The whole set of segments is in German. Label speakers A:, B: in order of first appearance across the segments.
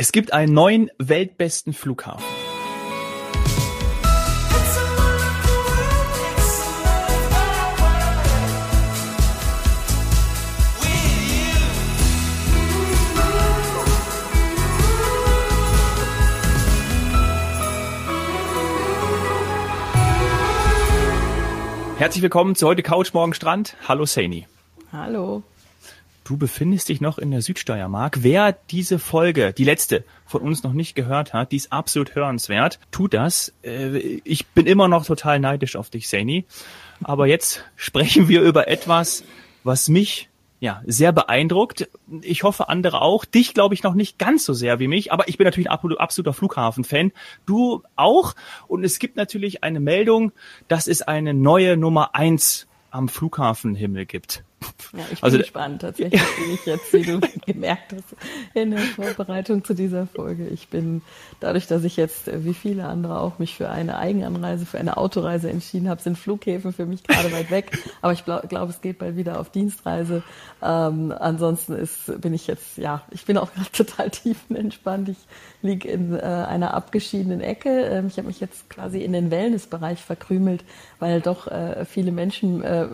A: Es gibt einen neuen weltbesten Flughafen. Herzlich willkommen zu heute Couch Morgen Strand. Hallo Saini.
B: Hallo.
A: Du befindest dich noch in der Südsteiermark. Wer diese Folge, die letzte, von uns noch nicht gehört hat, die ist absolut hörenswert. Tut das. Äh, ich bin immer noch total neidisch auf dich, Saini. Aber jetzt sprechen wir über etwas, was mich ja, sehr beeindruckt. Ich hoffe, andere auch. Dich glaube ich noch nicht ganz so sehr wie mich, aber ich bin natürlich ein absoluter Flughafen-Fan. Du auch. Und es gibt natürlich eine Meldung, dass es eine neue Nummer eins am Flughafenhimmel gibt.
B: Ja, ich bin also, gespannt tatsächlich, wie ich jetzt, wie du gemerkt hast, in der Vorbereitung zu dieser Folge. Ich bin dadurch, dass ich jetzt, äh, wie viele andere auch, mich für eine Eigenanreise, für eine Autoreise entschieden habe, sind Flughäfen für mich gerade weit weg. Aber ich glaube, glaub, es geht bald wieder auf Dienstreise. Ähm, ansonsten ist, bin ich jetzt, ja, ich bin auch gerade total tiefenentspannt. Ich liege in äh, einer abgeschiedenen Ecke. Ähm, ich habe mich jetzt quasi in den Wellnessbereich verkrümelt, weil doch äh, viele Menschen äh,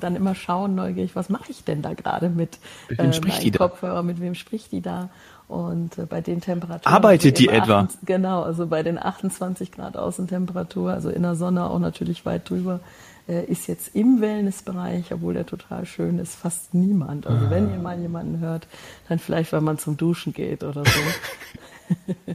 B: dann immer schauen, neugierig, was mache ich denn da gerade mit,
A: mit wem äh, spricht die
B: Kopfhörer, mit wem spricht die da? Und äh, bei den Temperaturen.
A: Arbeitet die etwa?
B: 8, genau, also bei den 28 Grad Außentemperatur, also in der Sonne auch natürlich weit drüber, äh, ist jetzt im Wellnessbereich, obwohl der total schön ist, fast niemand. Also ah. wenn ihr mal jemanden hört, dann vielleicht, wenn man zum Duschen geht oder so.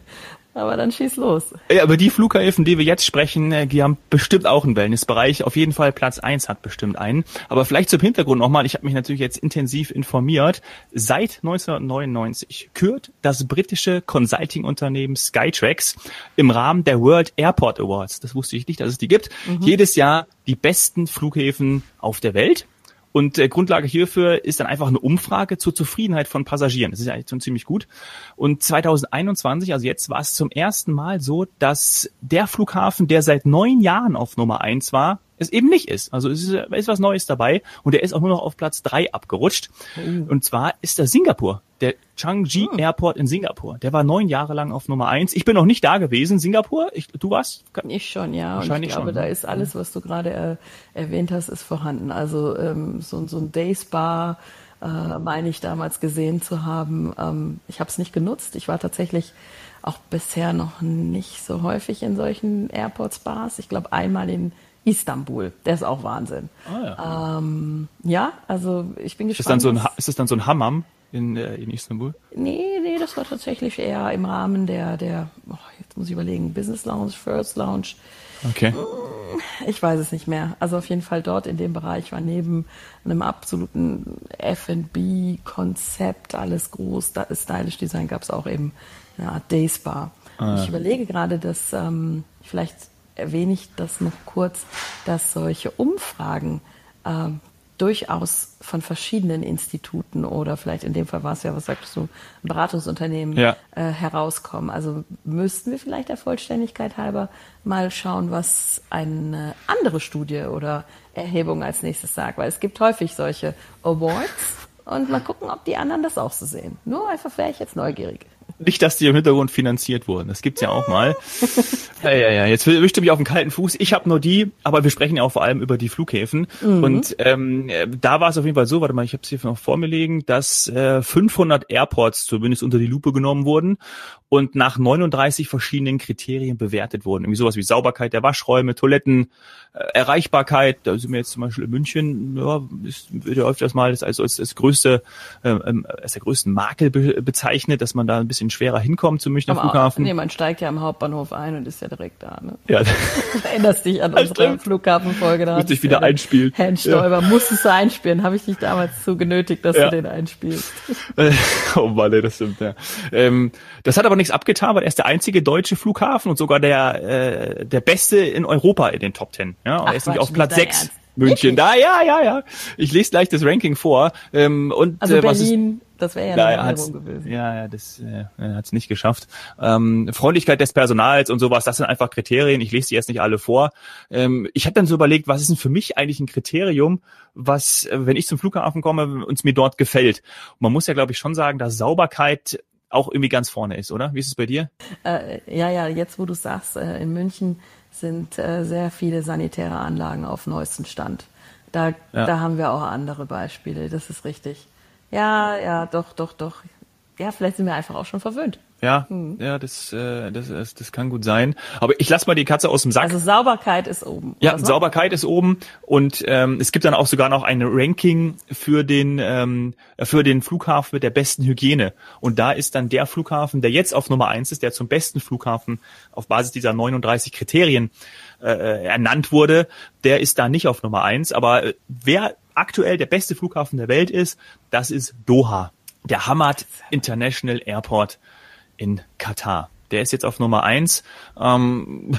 B: Aber dann schieß los.
A: Ja, aber die Flughäfen, die wir jetzt sprechen, äh, die haben bestimmt auch einen Wellnessbereich. Auf jeden Fall Platz eins hat bestimmt einen. Aber vielleicht zum Hintergrund nochmal, ich habe mich natürlich jetzt intensiv informiert. Seit 1999 kürt das britische Consulting-Unternehmen Skytrax im Rahmen der World Airport Awards, das wusste ich nicht, dass es die gibt, mhm. jedes Jahr die besten Flughäfen auf der Welt. Und äh, Grundlage hierfür ist dann einfach eine Umfrage zur Zufriedenheit von Passagieren. Das ist ja eigentlich schon ziemlich gut. Und 2021, also jetzt war es zum ersten Mal so, dass der Flughafen, der seit neun Jahren auf Nummer eins war, es eben nicht ist. Also es ist, ist was Neues dabei und er ist auch nur noch auf Platz drei abgerutscht. Oh. Und zwar ist das Singapur, der Changi oh. Airport in Singapur. Der war neun Jahre lang auf Nummer eins. Ich bin noch nicht da gewesen. Singapur, ich, du warst?
B: Ich schon, ja. Wahrscheinlich und ich glaube, schon. da ne? ist alles, was du gerade äh, erwähnt hast, ist vorhanden. Also ähm, so, so ein Day Spa, äh, meine ich damals gesehen zu haben. Ähm, ich habe es nicht genutzt. Ich war tatsächlich auch bisher noch nicht so häufig in solchen Airport-Spas. Ich glaube einmal in Istanbul. Der ist auch Wahnsinn. Ah, ja. Ähm, ja, also ich bin gespannt.
A: Ist, dann so ein, ist das dann so ein Hammam in, äh, in Istanbul?
B: Nee, nee, das war tatsächlich eher im Rahmen der, der oh, jetzt muss ich überlegen, Business Lounge, First Lounge.
A: Okay.
B: Ich weiß es nicht mehr. Also auf jeden Fall dort in dem Bereich war neben einem absoluten F&B-Konzept, alles groß, stylisch Design, gab es auch eben eine Art Day Spa. Ah. Ich überlege gerade, dass ähm, vielleicht erwähne ich das noch kurz, dass solche Umfragen äh, durchaus von verschiedenen Instituten oder vielleicht in dem Fall war es ja, was sagtest du, Beratungsunternehmen ja. äh, herauskommen. Also müssten wir vielleicht der Vollständigkeit halber mal schauen, was eine andere Studie oder Erhebung als nächstes sagt, weil es gibt häufig solche Awards und mal gucken, ob die anderen das auch so sehen. Nur einfach wäre ich jetzt neugierig.
A: Nicht, dass die im Hintergrund finanziert wurden. Das gibt's ja auch mal. ja, ja, ja. Jetzt wischt mich auf den kalten Fuß. Ich habe nur die, aber wir sprechen ja auch vor allem über die Flughäfen. Mhm. Und ähm, da war es auf jeden Fall so, warte mal, ich habe es hier noch vor mir liegen, dass äh, 500 Airports zumindest unter die Lupe genommen wurden und nach 39 verschiedenen Kriterien bewertet wurden. Irgendwie sowas wie Sauberkeit der Waschräume, Toiletten, äh, Erreichbarkeit. Da sind wir jetzt zum Beispiel in München, ja, ist, wird ja öfters mal als, als, als größte, äh, ähm, als der größten Makel be bezeichnet, dass man da ein bisschen schwerer hinkommt zum Münchner Aber Flughafen.
B: Auch, nee, man steigt ja am Hauptbahnhof ein und ist ja direkt da. Ne? Ja. du erinnerst dich an unsere Flughafenfolge.
A: Da Müsste ich wieder einspielen.
B: Herrn Stoiber, ja. musstest du einspielen. Habe ich dich damals zu genötigt, dass ja. du den einspielst.
A: oh Mann, das stimmt, ja. Ähm, das hat aber nichts abgetan, weil er ist der einzige deutsche Flughafen und sogar der, äh, der beste in Europa in den Top Ten. Ja, Ach, er ist nämlich auf Platz sechs. München, da, ja, ja, ja. Ich lese gleich das Ranking vor. Ähm, und,
B: also äh, Berlin, das wäre ja
A: eine Erinnerung gewesen. Ja, ja, das äh, hat es nicht geschafft. Ähm, Freundlichkeit des Personals und sowas, das sind einfach Kriterien. Ich lese die jetzt nicht alle vor. Ähm, ich habe dann so überlegt, was ist denn für mich eigentlich ein Kriterium, was, äh, wenn ich zum Flughafen komme, uns mir dort gefällt. Und man muss ja, glaube ich, schon sagen, dass Sauberkeit auch irgendwie ganz vorne ist, oder? Wie ist es bei dir?
B: Äh, ja, ja, jetzt wo du sagst, äh, in München sind äh, sehr viele sanitäre Anlagen auf neuesten Stand. Da, ja. da haben wir auch andere Beispiele, das ist richtig. Ja, ja, doch, doch, doch. Ja, vielleicht sind wir einfach auch schon verwöhnt.
A: Ja, hm. ja, das, äh, das, das, das kann gut sein. Aber ich lass mal die Katze aus dem Sack.
B: Also Sauberkeit ist oben.
A: Ja, Sauberkeit ist oben und ähm, es gibt dann auch sogar noch ein Ranking für den ähm, für den Flughafen mit der besten Hygiene. Und da ist dann der Flughafen, der jetzt auf Nummer eins ist, der zum besten Flughafen auf Basis dieser 39 Kriterien äh, ernannt wurde, der ist da nicht auf Nummer eins. Aber äh, wer aktuell der beste Flughafen der Welt ist, das ist Doha, der Hamad International Airport in Katar. Der ist jetzt auf Nummer eins. Ähm,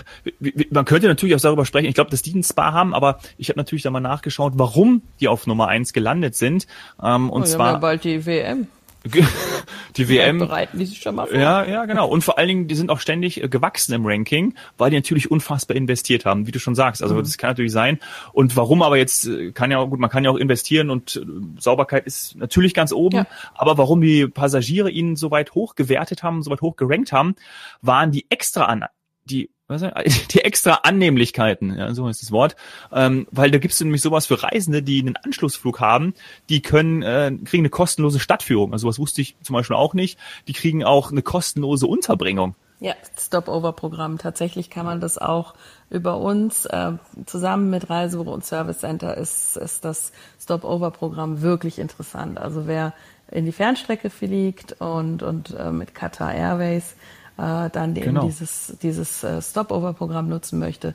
A: man könnte natürlich auch darüber sprechen. Ich glaube, dass die einen Spa haben, aber ich habe natürlich da mal nachgeschaut, warum die auf Nummer eins gelandet sind. Ähm, und oh, zwar
B: ja bald die WM.
A: die WM.
B: bereiten die sich schon mal vor.
A: Ja, ja, genau. Und vor allen Dingen, die sind auch ständig äh, gewachsen im Ranking, weil die natürlich unfassbar investiert haben, wie du schon sagst. Also mhm. das kann natürlich sein. Und warum aber jetzt, äh, kann ja auch, gut, man kann ja auch investieren und äh, Sauberkeit ist natürlich ganz oben. Ja. Aber warum die Passagiere ihn so weit hoch gewertet haben, so weit hoch gerankt haben, waren die extra an, die was, die extra Annehmlichkeiten, ja, so ist das Wort, ähm, weil da gibt es nämlich sowas für Reisende, die einen Anschlussflug haben, die können äh, kriegen eine kostenlose Stadtführung. Also was wusste ich zum Beispiel auch nicht. Die kriegen auch eine kostenlose Unterbringung.
B: Ja, Stopover-Programm. Tatsächlich kann man das auch über uns äh, zusammen mit Reisebüro und Service Center ist, ist das Stopover-Programm wirklich interessant. Also wer in die Fernstrecke fliegt und, und äh, mit Qatar Airways äh, dann eben genau. dieses, dieses äh, Stopover-Programm nutzen möchte,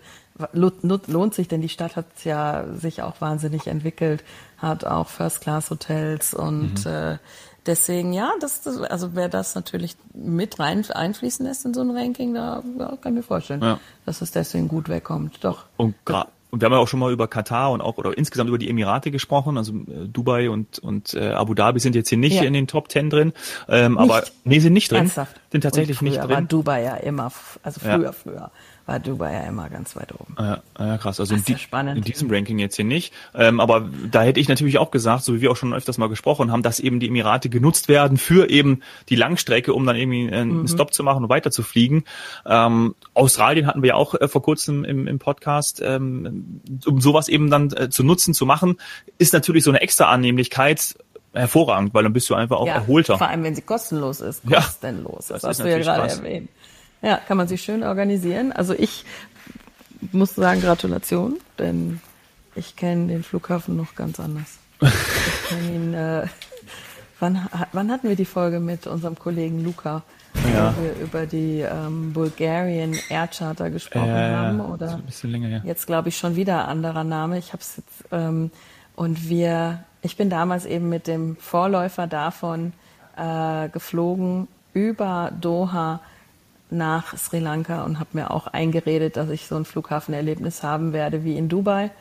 B: lohnt sich, denn die Stadt hat ja sich auch wahnsinnig entwickelt, hat auch First-Class-Hotels und mhm. äh, deswegen, ja, das, also wer das natürlich mit rein einfließen lässt in so ein Ranking, da ja, kann ich mir vorstellen, ja. dass es deswegen gut wegkommt. Doch.
A: Und gerade und wir haben ja auch schon mal über Katar und auch oder insgesamt über die Emirate gesprochen. Also äh, Dubai und und äh, Abu Dhabi sind jetzt hier nicht ja. in den Top Ten drin, ähm, aber nee, sind nicht drin. Ernsthaft? Sind tatsächlich nicht drin.
B: War Dubai ja immer, also früher, ja. früher war Dubai ja immer ganz weit oben.
A: Ja, ja krass. Also in, die, in, diesem Ranking jetzt hier nicht. Ähm, aber da hätte ich natürlich auch gesagt, so wie wir auch schon öfters mal gesprochen haben, dass eben die Emirate genutzt werden für eben die Langstrecke, um dann irgendwie einen mhm. Stop zu machen und weiter zu fliegen. Ähm, Australien hatten wir ja auch äh, vor kurzem im, im Podcast, ähm, um sowas eben dann äh, zu nutzen, zu machen, ist natürlich so eine extra Annehmlichkeit hervorragend, weil dann bist du einfach auch ja, erholter.
B: Vor allem, wenn sie kostenlos ist, kostenlos. Ja, das, das hast du ja gerade erwähnt. Ja, kann man sich schön organisieren. Also ich muss sagen, Gratulation, denn ich kenne den Flughafen noch ganz anders. Ich kenne ihn, äh, wann, wann hatten wir die Folge mit unserem Kollegen Luca? Ja. Wo wir über die ähm, Bulgarian Air Charter gesprochen äh, haben. Oder ein bisschen länger, ja. Jetzt glaube ich schon wieder anderer Name. Ich habe es jetzt ähm, und wir, ich bin damals eben mit dem Vorläufer davon äh, geflogen über Doha nach Sri Lanka und habe mir auch eingeredet, dass ich so ein Flughafenerlebnis haben werde wie in Dubai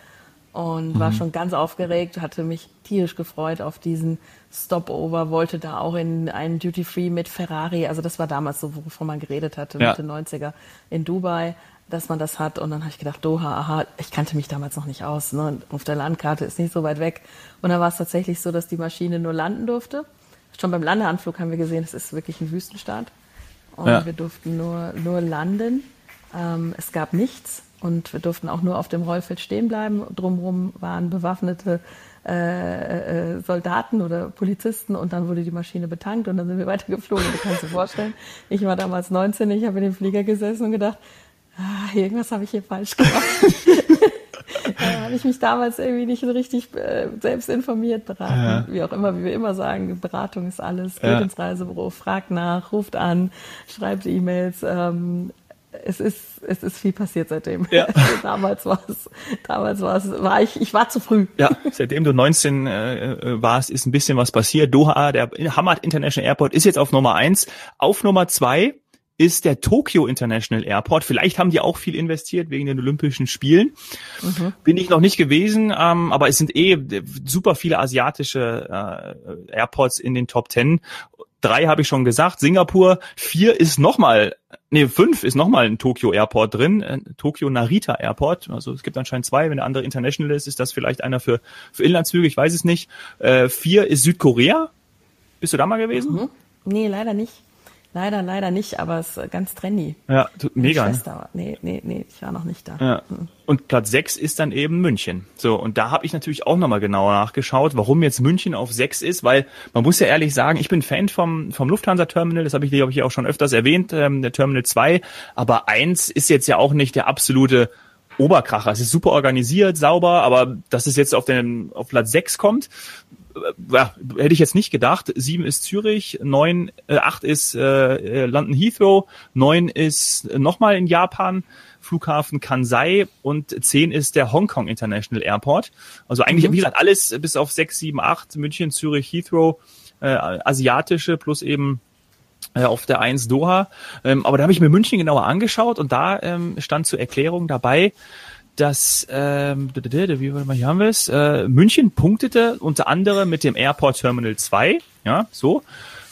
B: und mhm. war schon ganz aufgeregt, hatte mich tierisch gefreut auf diesen Stopover, wollte da auch in einen Duty Free mit Ferrari, also das war damals so, wovon man geredet hatte, ja. Mitte 90er in Dubai, dass man das hat und dann habe ich gedacht, Doha, aha, ich kannte mich damals noch nicht aus, ne? auf der Landkarte ist nicht so weit weg und dann war es tatsächlich so, dass die Maschine nur landen durfte. Schon beim Landeanflug haben wir gesehen, es ist wirklich ein Wüstenstaat und ja. wir durften nur, nur landen. Ähm, es gab nichts und wir durften auch nur auf dem Rollfeld stehen bleiben. Drumherum waren bewaffnete äh, äh, Soldaten oder Polizisten und dann wurde die Maschine betankt und dann sind wir weitergeflogen. Du kannst dir vorstellen, ich war damals 19, ich habe in dem Flieger gesessen und gedacht, ah, irgendwas habe ich hier falsch gemacht. habe ich mich damals irgendwie nicht so richtig äh, selbst informiert, beraten. Ja. Wie auch immer, wie wir immer sagen, Beratung ist alles. Geht ja. ins Reisebüro, fragt nach, ruft an, schreibt E-Mails. Ähm, es ist, es ist viel passiert seitdem. Ja. damals war es, damals war es, war ich, ich war zu früh.
A: Ja, seitdem du 19 äh, äh, warst, ist ein bisschen was passiert. Doha, der Hamad International Airport ist jetzt auf Nummer eins. Auf Nummer zwei ist der Tokyo International Airport. Vielleicht haben die auch viel investiert wegen den Olympischen Spielen. Mhm. Bin ich noch nicht gewesen, ähm, aber es sind eh super viele asiatische äh, Airports in den Top Ten. Drei habe ich schon gesagt, Singapur. Vier ist nochmal, nee, fünf ist nochmal ein Tokyo Airport drin, äh, Tokyo Narita Airport. Also es gibt anscheinend zwei. Wenn der andere international ist, ist das vielleicht einer für, für Inlandsflüge, ich weiß es nicht. Äh, vier ist Südkorea. Bist du da mal gewesen? Mhm.
B: Nee, leider nicht. Leider, leider nicht, aber es ist ganz trendy.
A: Ja, mega.
B: Ne? Nee, nee, nee, ich war noch nicht da.
A: Ja. Mhm. Und Platz 6 ist dann eben München. So, und da habe ich natürlich auch nochmal genauer nachgeschaut, warum jetzt München auf 6 ist, weil man muss ja ehrlich sagen, ich bin Fan vom, vom Lufthansa-Terminal, das habe ich, glaube ich, auch schon öfters erwähnt, ähm, der Terminal 2, aber 1 ist jetzt ja auch nicht der absolute Oberkracher. Es ist super organisiert, sauber, aber dass es jetzt auf den auf Platz 6 kommt, ja, hätte ich jetzt nicht gedacht. Sieben ist Zürich, neun, äh, acht ist äh, London Heathrow, neun ist nochmal in Japan, Flughafen Kansai und zehn ist der Hongkong International Airport. Also eigentlich, mhm. wie gesagt, alles bis auf sechs, sieben, acht, München, Zürich, Heathrow, äh, asiatische plus eben äh, auf der 1 Doha. Ähm, aber da habe ich mir München genauer angeschaut und da ähm, stand zur Erklärung dabei, dass ähm, wie hier haben wir es, äh, München punktete unter anderem mit dem Airport Terminal 2, ja, so,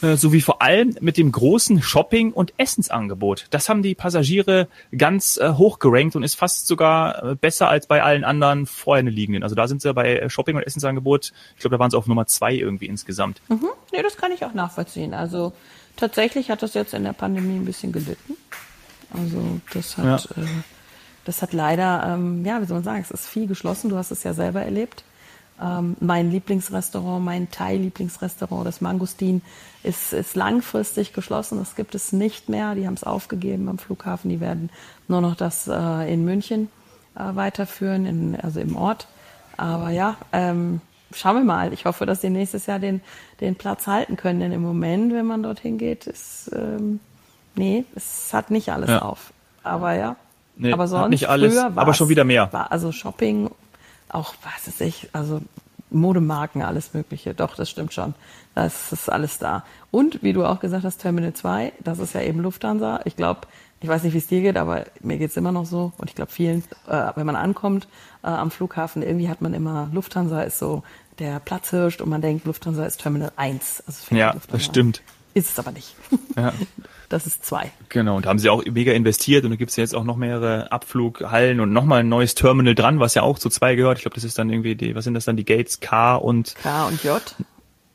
A: äh, sowie vor allem mit dem großen Shopping- und Essensangebot. Das haben die Passagiere ganz äh, hoch gerankt und ist fast sogar äh, besser als bei allen anderen vorher liegenden. Also da sind sie bei Shopping- und Essensangebot, ich glaube, da waren sie auf Nummer zwei irgendwie insgesamt.
B: Mhm. Nee, das kann ich auch nachvollziehen. Also tatsächlich hat das jetzt in der Pandemie ein bisschen gelitten. Also das hat ja. äh, das hat leider, ähm, ja, wie soll man sagen, es ist viel geschlossen. Du hast es ja selber erlebt. Ähm, mein Lieblingsrestaurant, mein Thai-Lieblingsrestaurant, das Mangustin, ist, ist langfristig geschlossen. Das gibt es nicht mehr. Die haben es aufgegeben am Flughafen. Die werden nur noch das äh, in München äh, weiterführen, in, also im Ort. Aber ja, ähm, schauen wir mal. Ich hoffe, dass sie nächstes Jahr den, den Platz halten können. Denn im Moment, wenn man dorthin geht, ist, ähm, nee, es hat nicht alles ja. auf. Aber ja,
A: Nee, aber sonst nicht alles, aber schon wieder mehr.
B: War also Shopping, auch was weiß ich, also Modemarken, alles Mögliche. Doch, das stimmt schon. Das ist alles da. Und wie du auch gesagt hast, Terminal 2, das ist ja eben Lufthansa. Ich glaube, ich weiß nicht, wie es dir geht, aber mir geht's immer noch so. Und ich glaube vielen, äh, wenn man ankommt äh, am Flughafen, irgendwie hat man immer, Lufthansa ist so der Platzhirsch und man denkt, Lufthansa ist Terminal 1.
A: Also ja, das stimmt.
B: Ist es aber nicht. Ja. Das ist zwei.
A: Genau, und da haben sie auch mega investiert und da gibt es jetzt auch noch mehrere Abflughallen und nochmal ein neues Terminal dran, was ja auch zu zwei gehört. Ich glaube, das ist dann irgendwie die, was sind das dann, die Gates K und
B: K und J?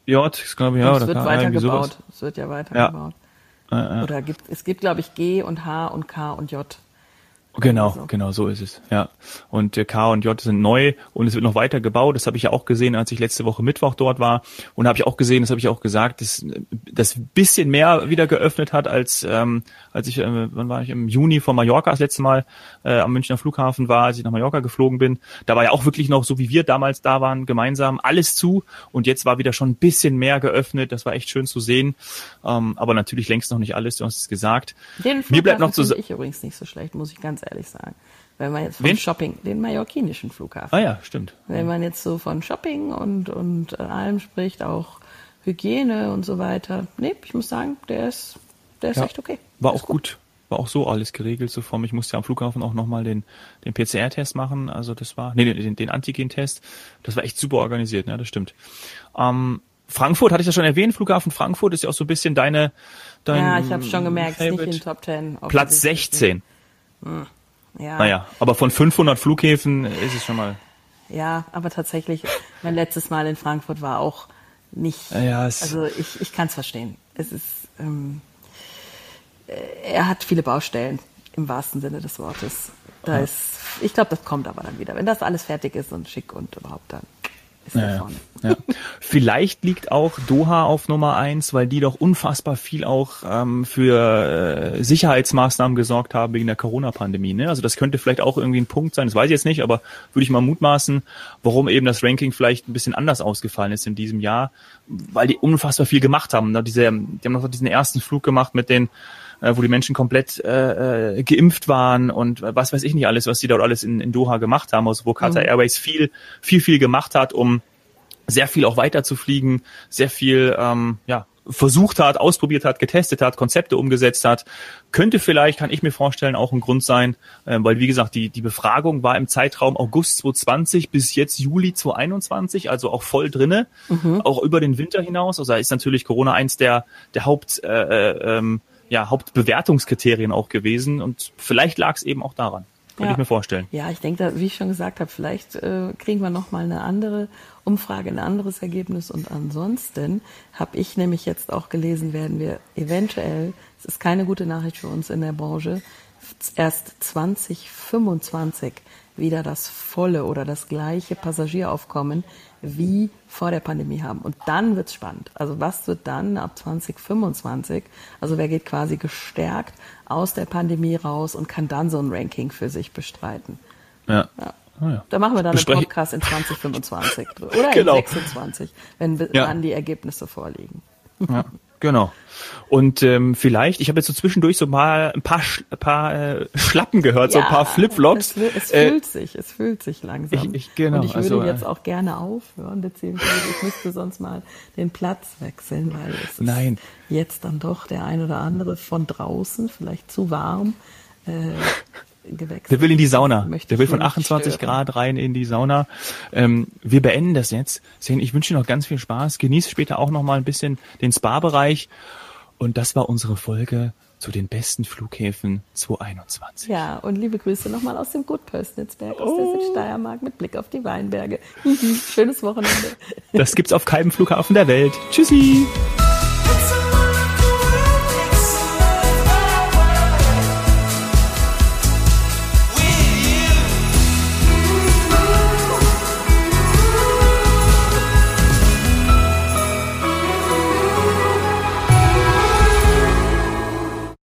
A: J, ich glaube ja.
B: Und es wird weitergebaut. Es wird ja weitergebaut. Ja. Oder gibt, es gibt, glaube ich, G und H und K und J.
A: Genau, also. genau so ist es. Ja. Und der K und J sind neu und es wird noch weiter gebaut. Das habe ich ja auch gesehen, als ich letzte Woche Mittwoch dort war. Und habe ich auch gesehen, das habe ich auch gesagt, dass das bisschen mehr wieder geöffnet hat als ähm, als ich, äh, wann war ich im Juni von Mallorca das letzte Mal äh, am Münchner Flughafen war, als ich nach Mallorca geflogen bin. Da war ja auch wirklich noch so wie wir damals da waren, gemeinsam alles zu. Und jetzt war wieder schon ein bisschen mehr geöffnet. Das war echt schön zu sehen. Ähm, aber natürlich längst noch nicht alles. Du hast es gesagt.
B: Den Flughafen Mir bleibt noch zu ich übrigens nicht so schlecht, muss ich ganz ehrlich sagen. Wenn man jetzt von Wen? Shopping, den mallorquinischen Flughafen.
A: Ah ja, stimmt.
B: Wenn man jetzt so von Shopping und, und allem spricht, auch Hygiene und so weiter. Nee, ich muss sagen, der ist, der ist ja, echt okay.
A: War auch gut. gut. War auch so alles geregelt, so vor Ich musste ja am Flughafen auch nochmal den, den PCR-Test machen. Also das war, nee, den, den Antigen-Test. Das war echt super organisiert, ne, das stimmt. Ähm, Frankfurt, hatte ich ja schon erwähnt, Flughafen Frankfurt ist ja auch so ein bisschen deine, dein
B: Ja, ich habe schon gemerkt, Favorite. nicht in Top 10.
A: Platz 16. Hm. Ja. Naja, aber von 500 Flughäfen ist es schon mal.
B: Ja, aber tatsächlich, mein letztes Mal in Frankfurt war auch nicht. Ja, also ich, ich kann es verstehen. Es ist, ähm, äh, er hat viele Baustellen im wahrsten Sinne des Wortes. Da ja. ist, ich glaube, das kommt aber dann wieder. Wenn das alles fertig ist und schick und überhaupt dann ist ja,
A: vorne. Ja. Vielleicht liegt auch Doha auf Nummer eins, weil die doch unfassbar viel auch ähm, für äh, Sicherheitsmaßnahmen gesorgt haben wegen der Corona-Pandemie. Ne? Also das könnte vielleicht auch irgendwie ein Punkt sein, das weiß ich jetzt nicht, aber würde ich mal mutmaßen, warum eben das Ranking vielleicht ein bisschen anders ausgefallen ist in diesem Jahr, weil die unfassbar viel gemacht haben. Ne? Diese, die haben noch diesen ersten Flug gemacht mit den äh, wo die Menschen komplett äh, äh, geimpft waren und was weiß ich nicht alles, was die dort alles in, in Doha gemacht haben, also wo Qatar mhm. Airways viel, viel, viel gemacht hat, um sehr viel auch weiter zu fliegen, sehr viel ähm, ja, versucht hat, ausprobiert hat, getestet hat, Konzepte umgesetzt hat, könnte vielleicht, kann ich mir vorstellen, auch ein Grund sein, äh, weil wie gesagt, die, die Befragung war im Zeitraum August 2020 bis jetzt Juli 2021, also auch voll drinne, mhm. auch über den Winter hinaus. Also da ist natürlich Corona eins der, der Haupt äh, äh, ähm, ja, Hauptbewertungskriterien auch gewesen und vielleicht lag es eben auch daran. Könnte ja. ich mir vorstellen.
B: Ja, ich denke, wie ich schon gesagt habe, vielleicht äh, kriegen wir noch mal eine andere Umfrage, ein anderes Ergebnis. Und ansonsten habe ich nämlich jetzt auch gelesen, werden wir eventuell Es ist keine gute Nachricht für uns in der Branche. Erst 2025 wieder das volle oder das gleiche Passagieraufkommen wie vor der Pandemie haben. Und dann wird's spannend. Also was wird dann ab 2025? Also wer geht quasi gestärkt aus der Pandemie raus und kann dann so ein Ranking für sich bestreiten?
A: Ja. ja.
B: Oh ja. Da machen wir dann Besprech einen Podcast in 2025 oder
A: genau.
B: in 26, wenn ja. dann die Ergebnisse vorliegen.
A: Ja. Genau. Und ähm, vielleicht, ich habe jetzt so zwischendurch so mal ein paar, Sch paar äh, Schlappen gehört, ja, so ein paar Flipflops.
B: Es, es äh, fühlt sich, es fühlt sich langsam.
A: Ich, ich, genau,
B: Und ich würde
A: also,
B: jetzt auch gerne aufhören, beziehungsweise ich müsste sonst mal den Platz wechseln, weil es
A: Nein.
B: ist jetzt dann doch der ein oder andere von draußen, vielleicht zu warm. Äh, gewechselt.
A: Der will in die Sauna. Der will von 28 stören. Grad rein in die Sauna. Ähm, wir beenden das jetzt. Sehen, ich wünsche dir noch ganz viel Spaß. Genieß später auch noch mal ein bisschen den Spa-Bereich. Und das war unsere Folge zu den besten Flughäfen 2021.
B: Ja, und liebe Grüße nochmal aus dem Gut Pöstnitzberg, aus oh. der Südsteiermark mit Blick auf die Weinberge. Schönes Wochenende.
A: Das gibt's auf keinem Flughafen der Welt. Tschüssi!